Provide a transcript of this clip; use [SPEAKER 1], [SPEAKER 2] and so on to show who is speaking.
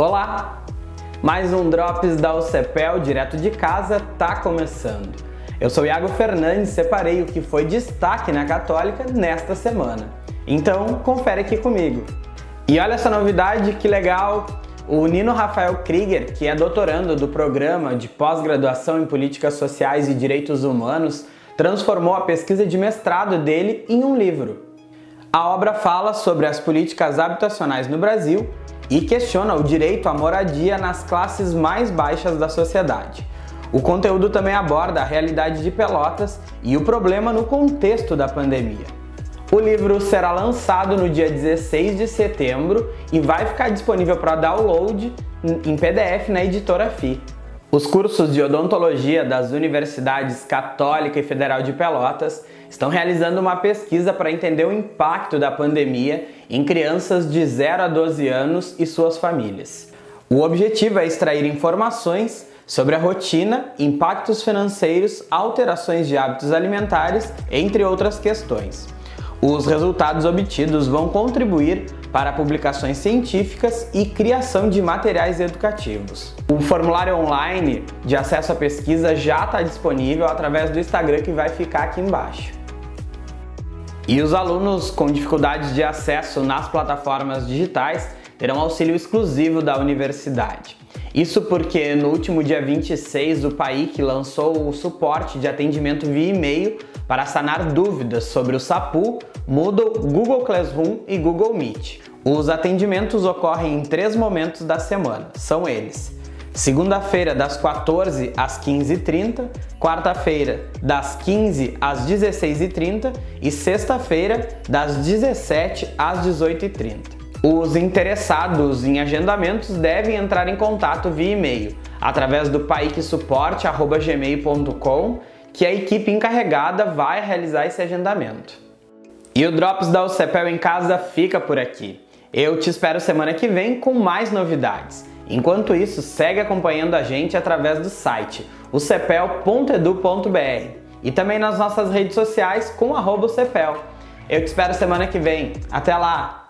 [SPEAKER 1] Olá! Mais um Drops da UCPEL direto de casa tá começando. Eu sou Iago Fernandes, separei o que foi destaque na Católica nesta semana. Então, confere aqui comigo. E olha essa novidade, que legal! O Nino Rafael Krieger, que é doutorando do programa de pós-graduação em Políticas Sociais e Direitos Humanos, transformou a pesquisa de mestrado dele em um livro. A obra fala sobre as políticas habitacionais no Brasil e questiona o direito à moradia nas classes mais baixas da sociedade. O conteúdo também aborda a realidade de Pelotas e o problema no contexto da pandemia. O livro será lançado no dia 16 de setembro e vai ficar disponível para download em PDF na editora FI. Os cursos de odontologia das universidades Católica e Federal de Pelotas estão realizando uma pesquisa para entender o impacto da pandemia em crianças de 0 a 12 anos e suas famílias. O objetivo é extrair informações sobre a rotina, impactos financeiros, alterações de hábitos alimentares, entre outras questões. Os resultados obtidos vão contribuir para publicações científicas e criação de materiais educativos. O formulário online de acesso à pesquisa já está disponível através do Instagram que vai ficar aqui embaixo. E os alunos com dificuldades de acesso nas plataformas digitais terão auxílio exclusivo da universidade. Isso porque no último dia 26 o PAIC lançou o suporte de atendimento via e-mail para sanar dúvidas sobre o SAPU, Moodle, Google Classroom e Google Meet. Os atendimentos ocorrem em três momentos da semana. São eles: segunda-feira das 14 às 15h30, quarta-feira das 15 às 16h30 e sexta-feira das 17 às 18h30. Os interessados em agendamentos devem entrar em contato via e-mail através do paiquesuporte.gmail.com que a equipe encarregada vai realizar esse agendamento. E o Drops da UCPEL em casa fica por aqui. Eu te espero semana que vem com mais novidades. Enquanto isso, segue acompanhando a gente através do site ucepel.edu.br e também nas nossas redes sociais com arroba Eu te espero semana que vem. Até lá!